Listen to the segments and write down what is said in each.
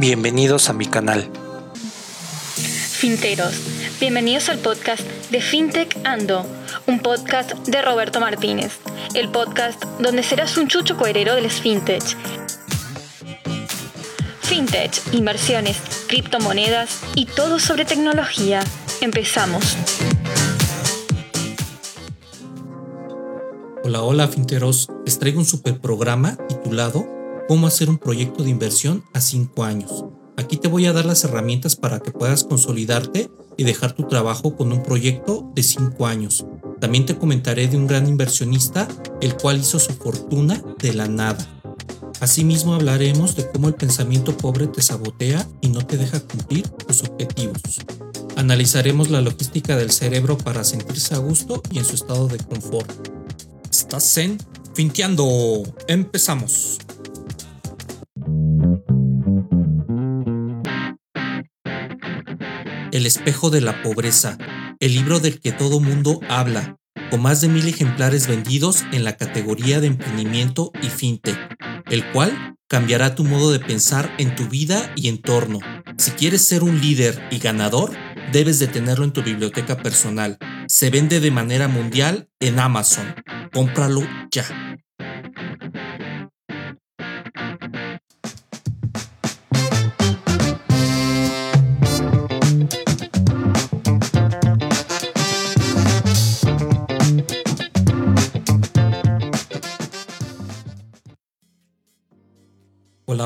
Bienvenidos a mi canal. Finteros, bienvenidos al podcast de FinTech Ando, un podcast de Roberto Martínez, el podcast donde serás un chucho coherero del FinTech. FinTech, inversiones, criptomonedas y todo sobre tecnología. Empezamos. Hola, hola finteros, les traigo un super programa titulado Cómo hacer un proyecto de inversión a 5 años. Aquí te voy a dar las herramientas para que puedas consolidarte y dejar tu trabajo con un proyecto de 5 años. También te comentaré de un gran inversionista, el cual hizo su fortuna de la nada. Asimismo hablaremos de cómo el pensamiento pobre te sabotea y no te deja cumplir tus objetivos. Analizaremos la logística del cerebro para sentirse a gusto y en su estado de confort. Estás en Finteando. Empezamos. El espejo de la pobreza, el libro del que todo mundo habla, con más de mil ejemplares vendidos en la categoría de emprendimiento y fintech, el cual cambiará tu modo de pensar en tu vida y entorno. Si quieres ser un líder y ganador, debes de tenerlo en tu biblioteca personal. Se vende de manera mundial en Amazon. Cómpralo ya.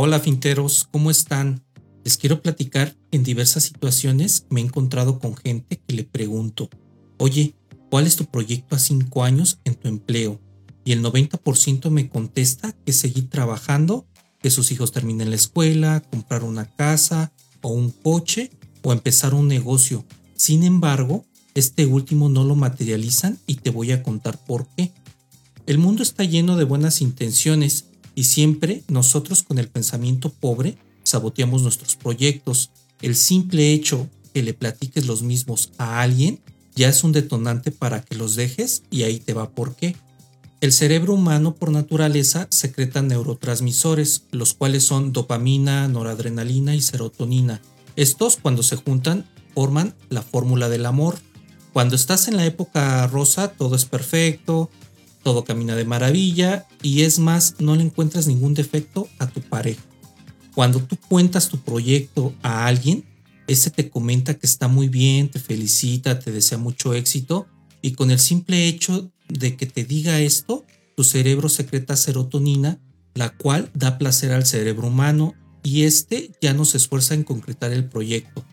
Hola, finteros, ¿cómo están? Les quiero platicar en diversas situaciones me he encontrado con gente que le pregunto, oye, ¿cuál es tu proyecto a 5 años en tu empleo? Y el 90% me contesta que seguir trabajando, que sus hijos terminen la escuela, comprar una casa o un coche o empezar un negocio. Sin embargo, este último no lo materializan y te voy a contar por qué. El mundo está lleno de buenas intenciones y siempre nosotros con el pensamiento pobre saboteamos nuestros proyectos. El simple hecho que le platiques los mismos a alguien ya es un detonante para que los dejes y ahí te va por qué. El cerebro humano por naturaleza secreta neurotransmisores, los cuales son dopamina, noradrenalina y serotonina. Estos cuando se juntan forman la fórmula del amor. Cuando estás en la época rosa todo es perfecto, todo camina de maravilla y es más, no le encuentras ningún defecto a tu pareja. Cuando tú cuentas tu proyecto a alguien, ese te comenta que está muy bien, te felicita, te desea mucho éxito y con el simple hecho de que te diga esto, tu cerebro secreta serotonina, la cual da placer al cerebro humano y este ya no se esfuerza en concretar el proyecto,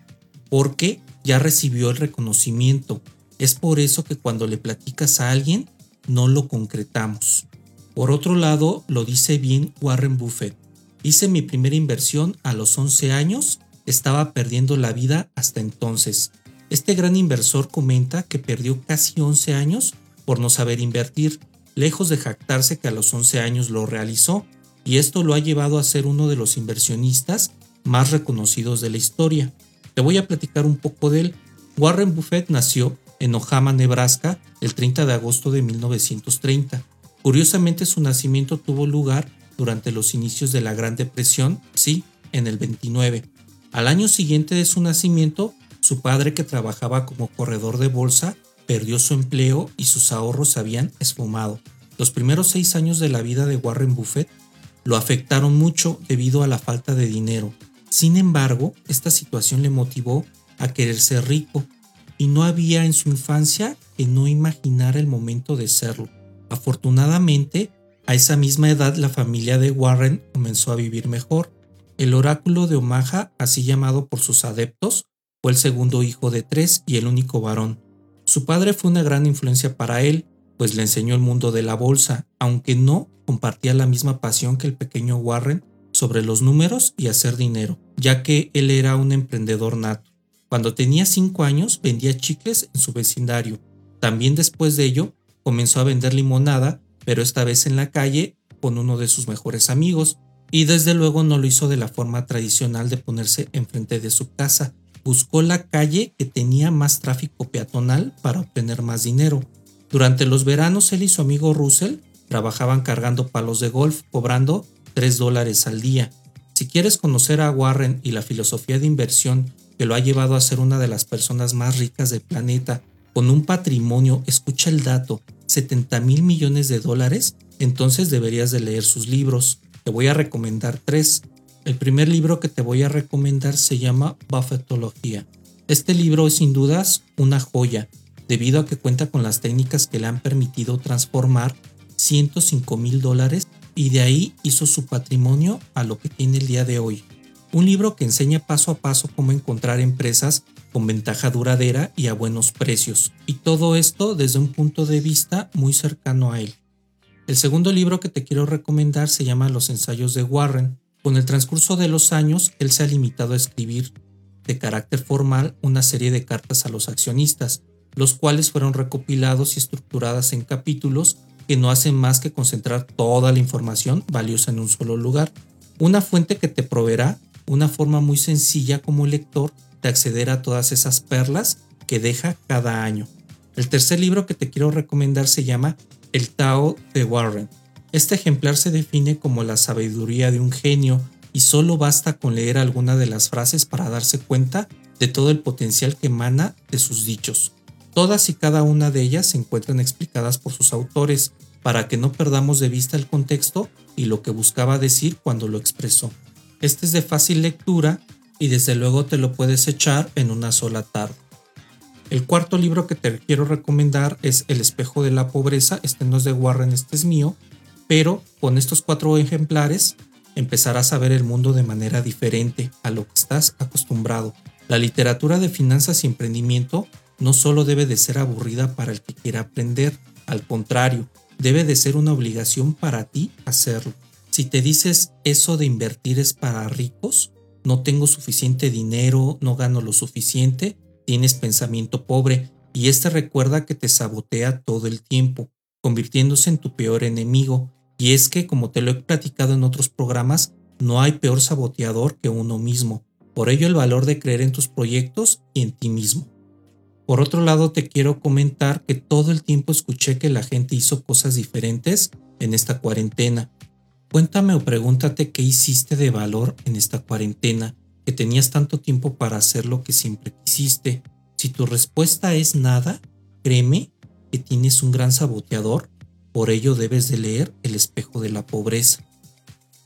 porque ya recibió el reconocimiento. Es por eso que cuando le platicas a alguien, no lo concretamos. Por otro lado, lo dice bien Warren Buffett. Hice mi primera inversión a los 11 años, estaba perdiendo la vida hasta entonces. Este gran inversor comenta que perdió casi 11 años por no saber invertir, lejos de jactarse que a los 11 años lo realizó, y esto lo ha llevado a ser uno de los inversionistas más reconocidos de la historia. Te voy a platicar un poco de él. Warren Buffett nació en Ojama, Nebraska, el 30 de agosto de 1930. Curiosamente su nacimiento tuvo lugar durante los inicios de la Gran Depresión, sí, en el 29. Al año siguiente de su nacimiento, su padre que trabajaba como corredor de bolsa perdió su empleo y sus ahorros se habían esfumado. Los primeros seis años de la vida de Warren Buffett lo afectaron mucho debido a la falta de dinero. Sin embargo, esta situación le motivó a querer ser rico y no había en su infancia que no imaginara el momento de serlo. Afortunadamente, a esa misma edad la familia de Warren comenzó a vivir mejor. El oráculo de Omaha, así llamado por sus adeptos, fue el segundo hijo de tres y el único varón. Su padre fue una gran influencia para él, pues le enseñó el mundo de la bolsa, aunque no compartía la misma pasión que el pequeño Warren sobre los números y hacer dinero, ya que él era un emprendedor nato. Cuando tenía 5 años vendía chicles en su vecindario. También después de ello comenzó a vender limonada, pero esta vez en la calle con uno de sus mejores amigos, y desde luego no lo hizo de la forma tradicional de ponerse enfrente de su casa. Buscó la calle que tenía más tráfico peatonal para obtener más dinero. Durante los veranos él y su amigo Russell trabajaban cargando palos de golf, cobrando 3 dólares al día. Si quieres conocer a Warren y la filosofía de inversión que lo ha llevado a ser una de las personas más ricas del planeta, con un patrimonio, escucha el dato, 70 mil millones de dólares, entonces deberías de leer sus libros. Te voy a recomendar tres. El primer libro que te voy a recomendar se llama Buffettología. Este libro es sin dudas una joya, debido a que cuenta con las técnicas que le han permitido transformar 105 mil dólares y de ahí hizo su patrimonio a lo que tiene el día de hoy. Un libro que enseña paso a paso cómo encontrar empresas con ventaja duradera y a buenos precios, y todo esto desde un punto de vista muy cercano a él. El segundo libro que te quiero recomendar se llama Los ensayos de Warren. Con el transcurso de los años, él se ha limitado a escribir de carácter formal una serie de cartas a los accionistas, los cuales fueron recopilados y estructuradas en capítulos que no hacen más que concentrar toda la información valiosa en un solo lugar. Una fuente que te proveerá una forma muy sencilla como lector de acceder a todas esas perlas que deja cada año. El tercer libro que te quiero recomendar se llama El Tao de Warren. Este ejemplar se define como la sabiduría de un genio y solo basta con leer alguna de las frases para darse cuenta de todo el potencial que emana de sus dichos. Todas y cada una de ellas se encuentran explicadas por sus autores para que no perdamos de vista el contexto y lo que buscaba decir cuando lo expresó. Este es de fácil lectura y desde luego te lo puedes echar en una sola tarde. El cuarto libro que te quiero recomendar es El espejo de la pobreza. Este no es de Warren, este es mío, pero con estos cuatro ejemplares empezarás a ver el mundo de manera diferente a lo que estás acostumbrado. La literatura de finanzas y emprendimiento no solo debe de ser aburrida para el que quiera aprender, al contrario, debe de ser una obligación para ti hacerlo. Si te dices eso de invertir es para ricos, no tengo suficiente dinero, no gano lo suficiente, tienes pensamiento pobre y este recuerda que te sabotea todo el tiempo, convirtiéndose en tu peor enemigo. Y es que, como te lo he platicado en otros programas, no hay peor saboteador que uno mismo. Por ello el valor de creer en tus proyectos y en ti mismo. Por otro lado, te quiero comentar que todo el tiempo escuché que la gente hizo cosas diferentes en esta cuarentena. Cuéntame o pregúntate qué hiciste de valor en esta cuarentena, que tenías tanto tiempo para hacer lo que siempre quisiste. Si tu respuesta es nada, créeme que tienes un gran saboteador, por ello debes de leer El espejo de la pobreza.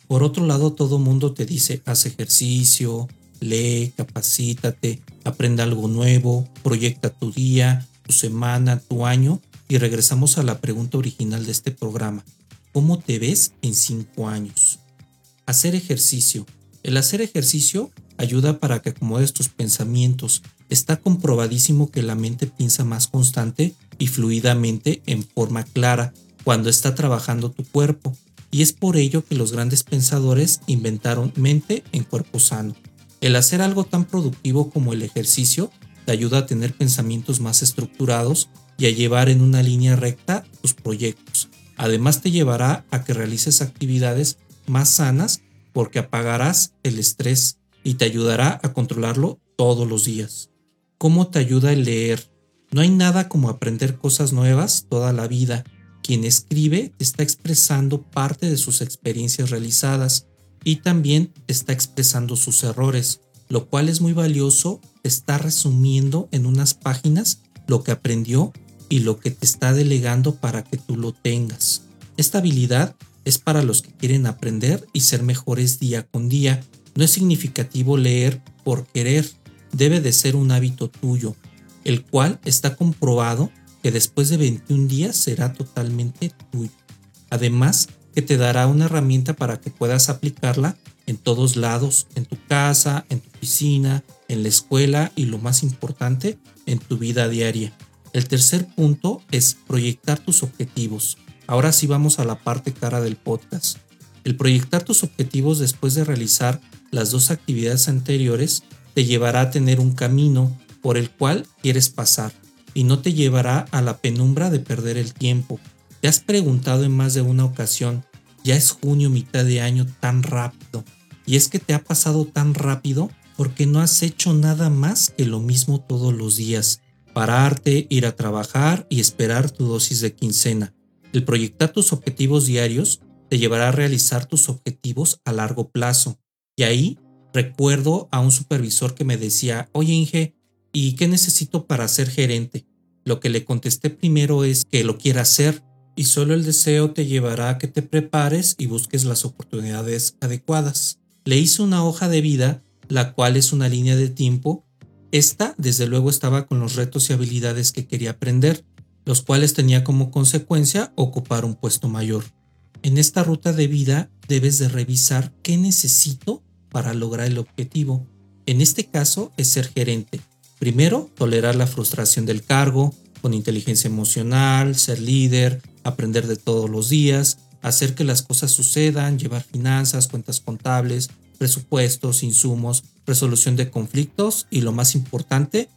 Por otro lado, todo mundo te dice haz ejercicio, lee, capacítate, aprende algo nuevo, proyecta tu día, tu semana, tu año y regresamos a la pregunta original de este programa. ¿Cómo te ves en cinco años? Hacer ejercicio. El hacer ejercicio ayuda para que acomodes tus pensamientos. Está comprobadísimo que la mente piensa más constante y fluidamente en forma clara cuando está trabajando tu cuerpo. Y es por ello que los grandes pensadores inventaron mente en cuerpo sano. El hacer algo tan productivo como el ejercicio te ayuda a tener pensamientos más estructurados y a llevar en una línea recta tus proyectos. Además te llevará a que realices actividades más sanas porque apagarás el estrés y te ayudará a controlarlo todos los días. ¿Cómo te ayuda el leer? No hay nada como aprender cosas nuevas toda la vida. Quien escribe está expresando parte de sus experiencias realizadas y también está expresando sus errores, lo cual es muy valioso, está resumiendo en unas páginas lo que aprendió y lo que te está delegando para que tú lo tengas. Esta habilidad es para los que quieren aprender y ser mejores día con día. No es significativo leer por querer, debe de ser un hábito tuyo, el cual está comprobado que después de 21 días será totalmente tuyo. Además, que te dará una herramienta para que puedas aplicarla en todos lados, en tu casa, en tu oficina, en la escuela y lo más importante, en tu vida diaria. El tercer punto es proyectar tus objetivos. Ahora sí vamos a la parte cara del podcast. El proyectar tus objetivos después de realizar las dos actividades anteriores te llevará a tener un camino por el cual quieres pasar y no te llevará a la penumbra de perder el tiempo, ¿Te has preguntado en más de una ocasión, ya es junio, mitad de año, tan rápido? Y es que te ha pasado tan rápido porque no has hecho nada más que lo mismo todos los días. Pararte, ir a trabajar y esperar tu dosis de quincena. El proyectar tus objetivos diarios te llevará a realizar tus objetivos a largo plazo. Y ahí recuerdo a un supervisor que me decía, oye Inge, ¿y qué necesito para ser gerente? Lo que le contesté primero es que lo quiera hacer y solo el deseo te llevará a que te prepares y busques las oportunidades adecuadas. Le hice una hoja de vida, la cual es una línea de tiempo. Esta, desde luego, estaba con los retos y habilidades que quería aprender, los cuales tenía como consecuencia ocupar un puesto mayor. En esta ruta de vida debes de revisar qué necesito para lograr el objetivo. En este caso es ser gerente. Primero, tolerar la frustración del cargo, con inteligencia emocional, ser líder, aprender de todos los días, hacer que las cosas sucedan, llevar finanzas, cuentas contables, presupuestos, insumos, resolución de conflictos y lo más importante,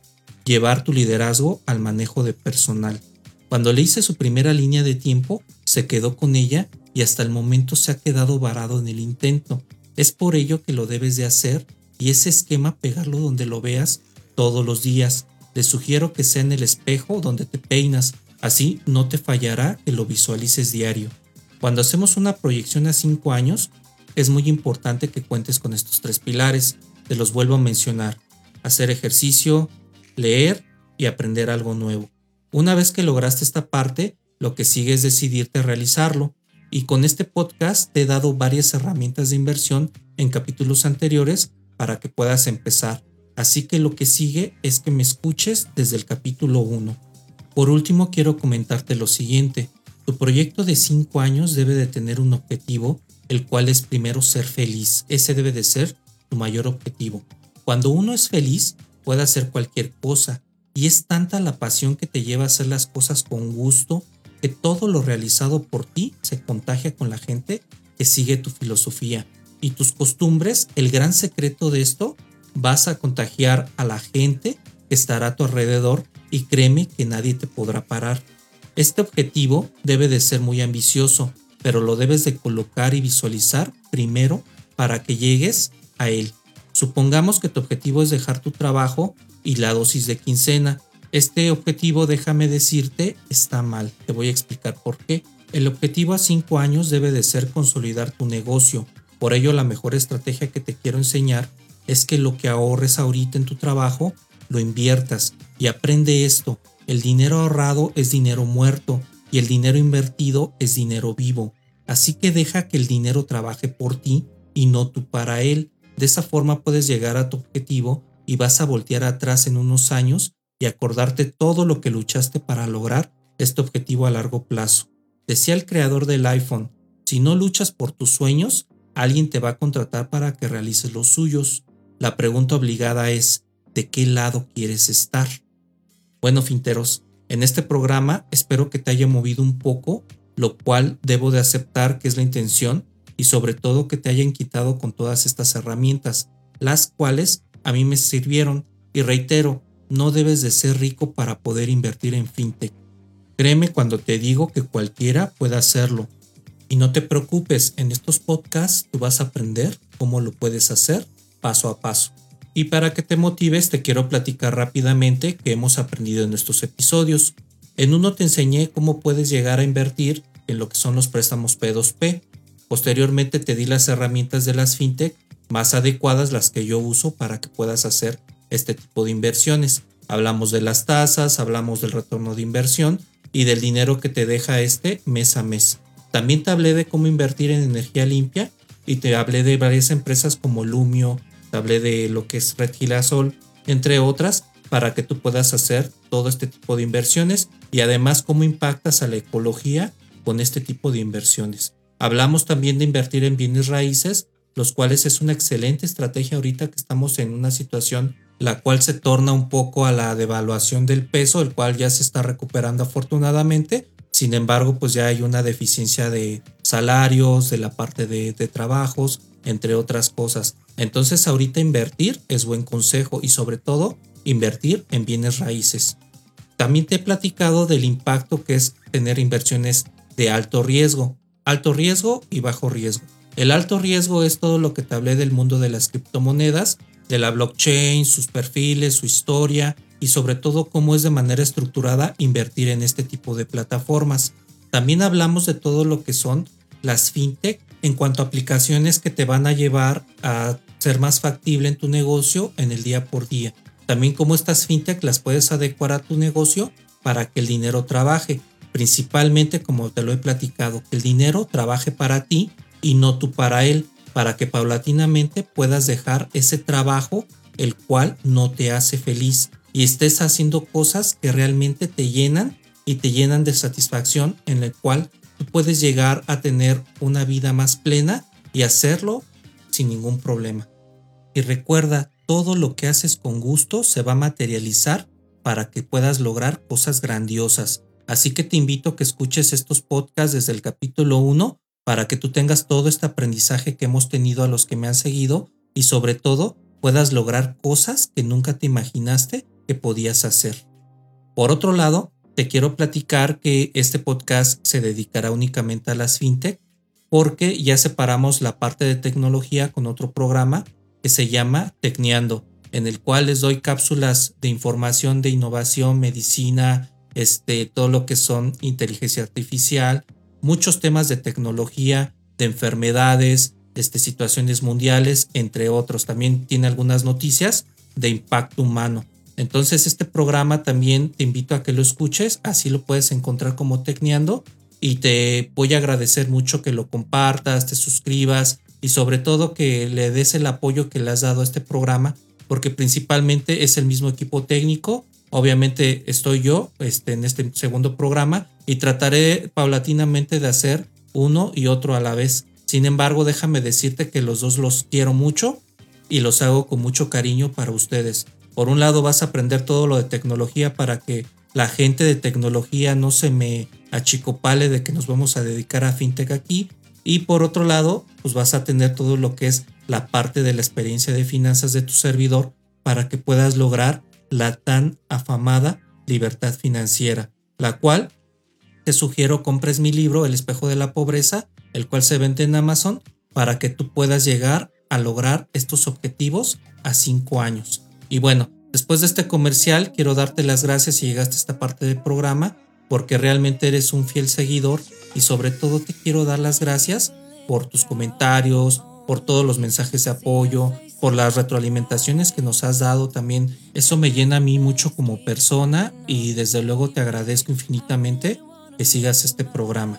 llevar tu liderazgo al manejo de personal. Cuando le hice su primera línea de tiempo, se quedó con ella y hasta el momento se ha quedado varado en el intento. Es por ello que lo debes de hacer y ese esquema pegarlo donde lo veas todos los días. Le sugiero que sea en el espejo donde te peinas, así no te fallará que lo visualices diario. Cuando hacemos una proyección a 5 años, es muy importante que cuentes con estos tres pilares. Te los vuelvo a mencionar. Hacer ejercicio, leer y aprender algo nuevo. Una vez que lograste esta parte, lo que sigue es decidirte a realizarlo y con este podcast te he dado varias herramientas de inversión en capítulos anteriores para que puedas empezar. Así que lo que sigue es que me escuches desde el capítulo 1. Por último, quiero comentarte lo siguiente. Tu proyecto de 5 años debe de tener un objetivo, el cual es primero ser feliz. Ese debe de ser tu mayor objetivo. Cuando uno es feliz, puede hacer cualquier cosa, y es tanta la pasión que te lleva a hacer las cosas con gusto que todo lo realizado por ti se contagia con la gente que sigue tu filosofía y tus costumbres. El gran secreto de esto, vas a contagiar a la gente que estará a tu alrededor y créeme que nadie te podrá parar. Este objetivo debe de ser muy ambicioso, pero lo debes de colocar y visualizar primero para que llegues a él. Supongamos que tu objetivo es dejar tu trabajo y la dosis de quincena este objetivo, déjame decirte, está mal. Te voy a explicar por qué. El objetivo a 5 años debe de ser consolidar tu negocio. Por ello, la mejor estrategia que te quiero enseñar es que lo que ahorres ahorita en tu trabajo, lo inviertas. Y aprende esto. El dinero ahorrado es dinero muerto y el dinero invertido es dinero vivo. Así que deja que el dinero trabaje por ti y no tú para él. De esa forma puedes llegar a tu objetivo y vas a voltear atrás en unos años y acordarte todo lo que luchaste para lograr este objetivo a largo plazo. Decía el creador del iPhone, si no luchas por tus sueños, alguien te va a contratar para que realices los suyos. La pregunta obligada es, ¿de qué lado quieres estar? Bueno, finteros, en este programa espero que te haya movido un poco, lo cual debo de aceptar que es la intención y sobre todo que te hayan quitado con todas estas herramientas, las cuales a mí me sirvieron. Y reitero, no debes de ser rico para poder invertir en fintech. Créeme cuando te digo que cualquiera puede hacerlo. Y no te preocupes, en estos podcasts tú vas a aprender cómo lo puedes hacer paso a paso. Y para que te motives, te quiero platicar rápidamente qué hemos aprendido en estos episodios. En uno te enseñé cómo puedes llegar a invertir en lo que son los préstamos P2P. Posteriormente te di las herramientas de las fintech más adecuadas, las que yo uso para que puedas hacer este tipo de inversiones. Hablamos de las tasas, hablamos del retorno de inversión y del dinero que te deja este mes a mes. También te hablé de cómo invertir en energía limpia y te hablé de varias empresas como Lumio, hablé de lo que es Red Girasol, entre otras, para que tú puedas hacer todo este tipo de inversiones y además cómo impactas a la ecología con este tipo de inversiones. Hablamos también de invertir en bienes raíces, los cuales es una excelente estrategia ahorita que estamos en una situación la cual se torna un poco a la devaluación del peso, el cual ya se está recuperando afortunadamente. Sin embargo, pues ya hay una deficiencia de salarios, de la parte de, trabajos, entre otras cosas. Entonces ahorita invertir es buen consejo y sobre todo invertir en bienes raíces. También te he platicado del impacto que es tener inversiones de alto riesgo, alto riesgo y bajo riesgo. El alto riesgo es todo lo que te hablé del mundo de las criptomonedas, de la blockchain, sus perfiles, su historia y sobre todo cómo es de manera estructurada invertir en este tipo de plataformas. También hablamos de todo lo que son las fintech en cuanto a aplicaciones que te van a llevar a ser más factible en tu negocio en el día por día. También como estas fintech las puedes adecuar a tu negocio para que el dinero trabaje. Principalmente, como te lo he platicado, que el dinero trabaje para ti y no tú para él, para que paulatinamente puedas dejar ese trabajo el cual no te hace feliz y estés haciendo cosas que realmente te llenan y te llenan de satisfacción en el cual puedes llegar a tener una vida más plena y hacerlo sin ningún problema. Y recuerda, todo lo que haces con gusto se va a materializar para que puedas lograr cosas grandiosas. Así que te invito a que escuches estos podcasts desde el capítulo 1 para que tú tengas todo este aprendizaje que hemos tenido a los que me han seguido y sobre todo puedas lograr cosas que nunca te imaginaste que podías hacer. Por otro lado, te quiero platicar que este podcast se dedicará únicamente a las fintech porque ya separamos la parte de tecnología con otro programa que se llama Tecneando, en el cual les doy cápsulas de información de innovación, medicina, este, todo lo que son inteligencia artificial, muchos temas de tecnología, de enfermedades, este, situaciones mundiales, entre otros. También tiene algunas noticias de impacto humano. Entonces este programa también te invito a que lo escuches, así lo puedes encontrar como Tecneando y te voy a agradecer mucho que lo compartas, te suscribas y sobre todo que le des el apoyo que le has dado a este programa porque principalmente es el mismo equipo técnico. Obviamente estoy yo este, en este segundo programa y trataré paulatinamente de hacer uno y otro a la vez. Sin embargo, déjame decirte que los dos los quiero mucho y los hago con mucho cariño para ustedes. Por un lado vas a aprender todo lo de tecnología para que la gente de tecnología no se me achicopale de que nos vamos a dedicar a fintech aquí. Y por otro lado, pues vas a tener todo lo que es la parte de la experiencia de finanzas de tu servidor para que puedas lograr la tan afamada libertad financiera, la cual te sugiero compres mi libro El espejo de la pobreza, el cual se vende en Amazon, para que tú puedas llegar a lograr estos objetivos a cinco años. Y bueno, después de este comercial, quiero darte las gracias si llegaste a esta parte del programa, porque realmente eres un fiel seguidor y sobre todo te quiero dar las gracias por tus comentarios, por todos los mensajes de apoyo, por las retroalimentaciones que nos has dado también. Eso me llena a mí mucho como persona y desde luego te agradezco infinitamente que sigas este programa.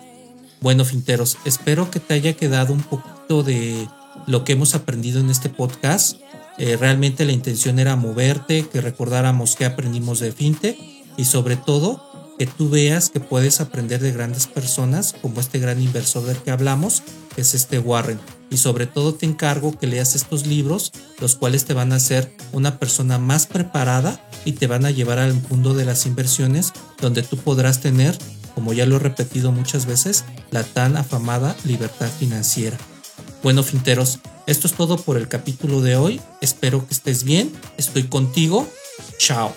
Bueno, finteros, espero que te haya quedado un poquito de lo que hemos aprendido en este podcast. Eh, realmente la intención era moverte, que recordáramos qué aprendimos de FinTech y sobre todo que tú veas que puedes aprender de grandes personas como este gran inversor del que hablamos, que es este Warren. Y sobre todo te encargo que leas estos libros, los cuales te van a hacer una persona más preparada y te van a llevar al mundo de las inversiones, donde tú podrás tener, como ya lo he repetido muchas veces, la tan afamada libertad financiera. Bueno, finteros, esto es todo por el capítulo de hoy. Espero que estés bien. Estoy contigo. Chao.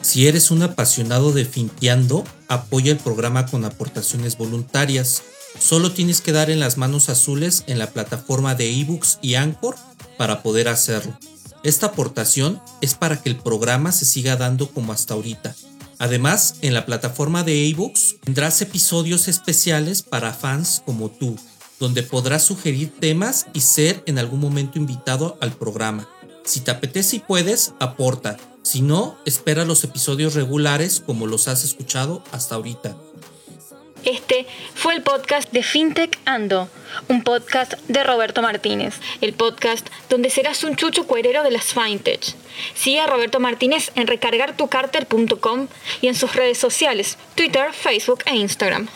Si eres un apasionado de Finteando, apoya el programa con aportaciones voluntarias. Solo tienes que dar en las manos azules en la plataforma de ebooks y Anchor para poder hacerlo. Esta aportación es para que el programa se siga dando como hasta ahorita. Además, en la plataforma de ebooks tendrás episodios especiales para fans como tú donde podrás sugerir temas y ser en algún momento invitado al programa. Si te apetece y puedes, aporta. Si no, espera los episodios regulares como los has escuchado hasta ahorita. Este fue el podcast de FinTech Ando, un podcast de Roberto Martínez, el podcast donde serás un chucho cuerero de las FinTech. Sigue a Roberto Martínez en recargartucarter.com y en sus redes sociales, Twitter, Facebook e Instagram.